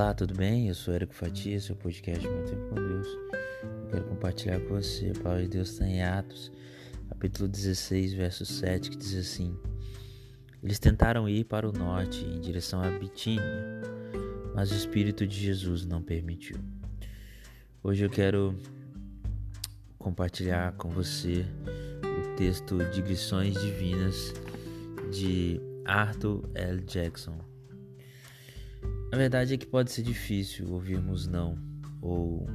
Olá, tudo bem? Eu sou Érico Fatia, seu podcast Muito Tempo com Deus. Eu quero compartilhar com você a palavra de Deus está em Atos, capítulo 16, verso 7, que diz assim: Eles tentaram ir para o norte, em direção a Bitínia, mas o Espírito de Jesus não permitiu. Hoje eu quero compartilhar com você o texto Digressões Divinas de Arthur L. Jackson. A verdade é que pode ser difícil ouvirmos não ou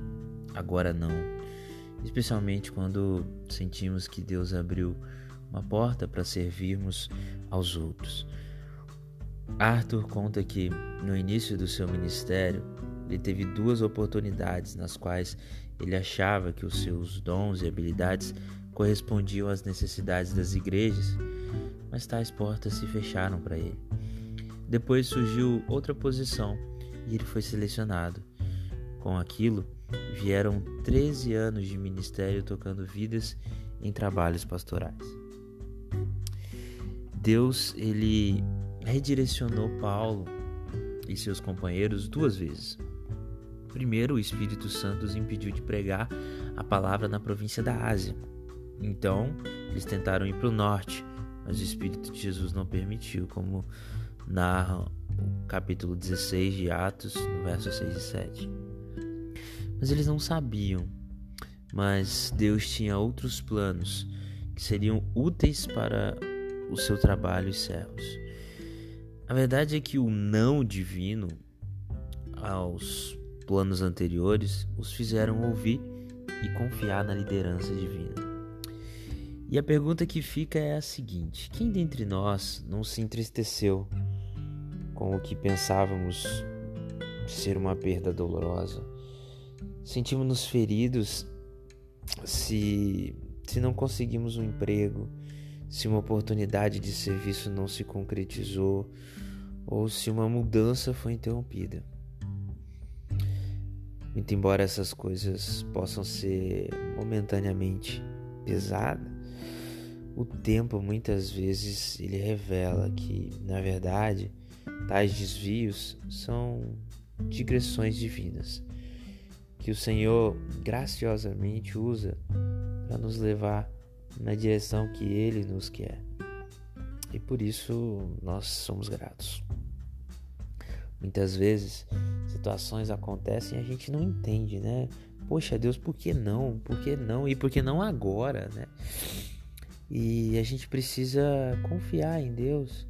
agora não, especialmente quando sentimos que Deus abriu uma porta para servirmos aos outros. Arthur conta que no início do seu ministério ele teve duas oportunidades nas quais ele achava que os seus dons e habilidades correspondiam às necessidades das igrejas, mas tais portas se fecharam para ele. Depois surgiu outra posição e ele foi selecionado. Com aquilo, vieram 13 anos de ministério tocando vidas em trabalhos pastorais. Deus, ele redirecionou Paulo e seus companheiros duas vezes. Primeiro, o Espírito Santo os impediu de pregar a palavra na província da Ásia. Então, eles tentaram ir para o norte, mas o Espírito de Jesus não permitiu, como narra o capítulo 16 de Atos, no verso 6 e 7. Mas eles não sabiam, mas Deus tinha outros planos que seriam úteis para o seu trabalho e servos. A verdade é que o não divino aos planos anteriores os fizeram ouvir e confiar na liderança divina. E a pergunta que fica é a seguinte: quem dentre nós não se entristeceu com o que pensávamos ser uma perda dolorosa. Sentimos-nos feridos se, se não conseguimos um emprego, se uma oportunidade de serviço não se concretizou ou se uma mudança foi interrompida. Muito embora essas coisas possam ser momentaneamente pesadas, o tempo muitas vezes ele revela que, na verdade, Tais desvios são digressões divinas que o Senhor graciosamente usa para nos levar na direção que Ele nos quer. E por isso nós somos gratos. Muitas vezes situações acontecem e a gente não entende, né? Poxa Deus, por que não? Por que não? E por que não agora, né? E a gente precisa confiar em Deus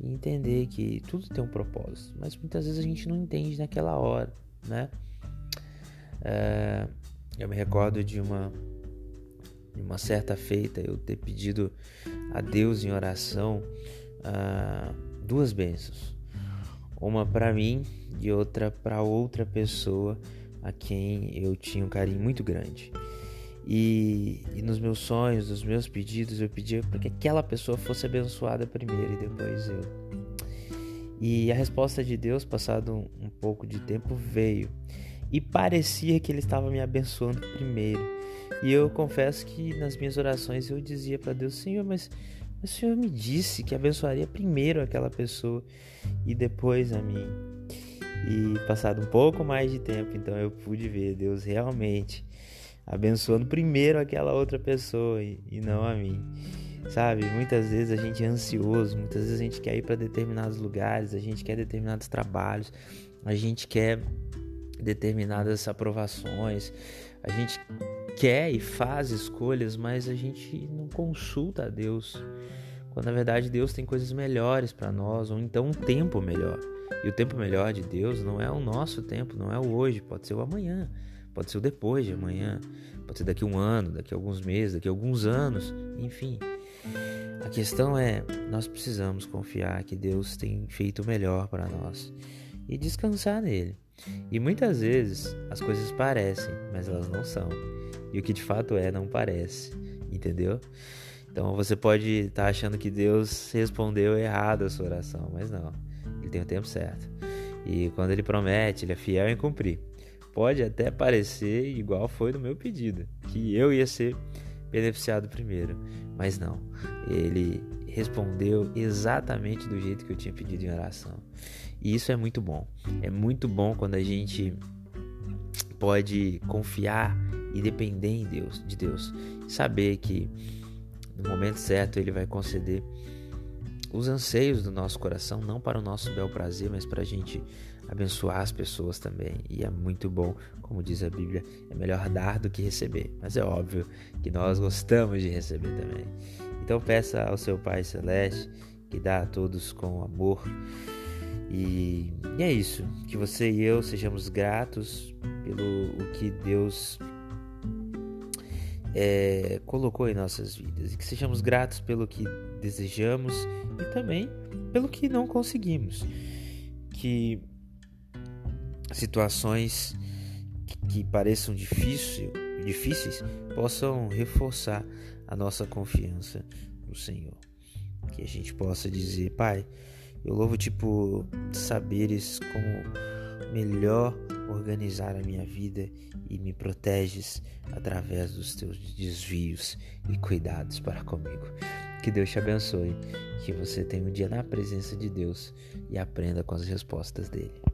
e entender que tudo tem um propósito, mas muitas vezes a gente não entende naquela hora, né? É, eu me recordo de uma de uma certa feita eu ter pedido a Deus em oração uh, duas bênçãos, uma para mim e outra para outra pessoa a quem eu tinha um carinho muito grande. E, e, nos meus sonhos, nos meus pedidos, eu pedia para que aquela pessoa fosse abençoada primeiro e depois eu. E a resposta de Deus, passado um, um pouco de tempo, veio. E parecia que Ele estava me abençoando primeiro. E eu confesso que nas minhas orações eu dizia para Deus: Senhor, mas, o Senhor me disse que abençoaria primeiro aquela pessoa e depois a mim. E passado um pouco mais de tempo, então eu pude ver Deus realmente abençoando primeiro aquela outra pessoa e, e não a mim. Sabe, muitas vezes a gente é ansioso, muitas vezes a gente quer ir para determinados lugares, a gente quer determinados trabalhos, a gente quer determinadas aprovações, a gente quer e faz escolhas, mas a gente não consulta a Deus. Quando na verdade Deus tem coisas melhores para nós, ou então um tempo melhor. E o tempo melhor de Deus não é o nosso tempo, não é o hoje, pode ser o amanhã. Pode ser o depois de amanhã, pode ser daqui a um ano, daqui a alguns meses, daqui a alguns anos, enfim. A questão é, nós precisamos confiar que Deus tem feito o melhor para nós e descansar nele. E muitas vezes as coisas parecem, mas elas não são. E o que de fato é, não parece, entendeu? Então você pode estar tá achando que Deus respondeu errado a sua oração, mas não. Ele tem o tempo certo. E quando ele promete, ele é fiel em cumprir pode até parecer igual foi no meu pedido, que eu ia ser beneficiado primeiro, mas não. Ele respondeu exatamente do jeito que eu tinha pedido em oração. E isso é muito bom. É muito bom quando a gente pode confiar e depender em Deus, de Deus, saber que no momento certo ele vai conceder os anseios do nosso coração, não para o nosso bel prazer, mas para a gente abençoar as pessoas também. E é muito bom, como diz a Bíblia, é melhor dar do que receber. Mas é óbvio que nós gostamos de receber também. Então peça ao seu Pai Celeste que dá a todos com amor. E, e é isso, que você e eu sejamos gratos pelo o que Deus é, colocou em nossas vidas e que sejamos gratos pelo que desejamos e também pelo que não conseguimos. Que situações que, que pareçam difícil, difíceis possam reforçar a nossa confiança no Senhor. Que a gente possa dizer, Pai, eu louvo-te saberes como melhor organizar a minha vida e me proteges através dos teus desvios e cuidados para comigo. Que Deus te abençoe, que você tenha um dia na presença de Deus e aprenda com as respostas dele.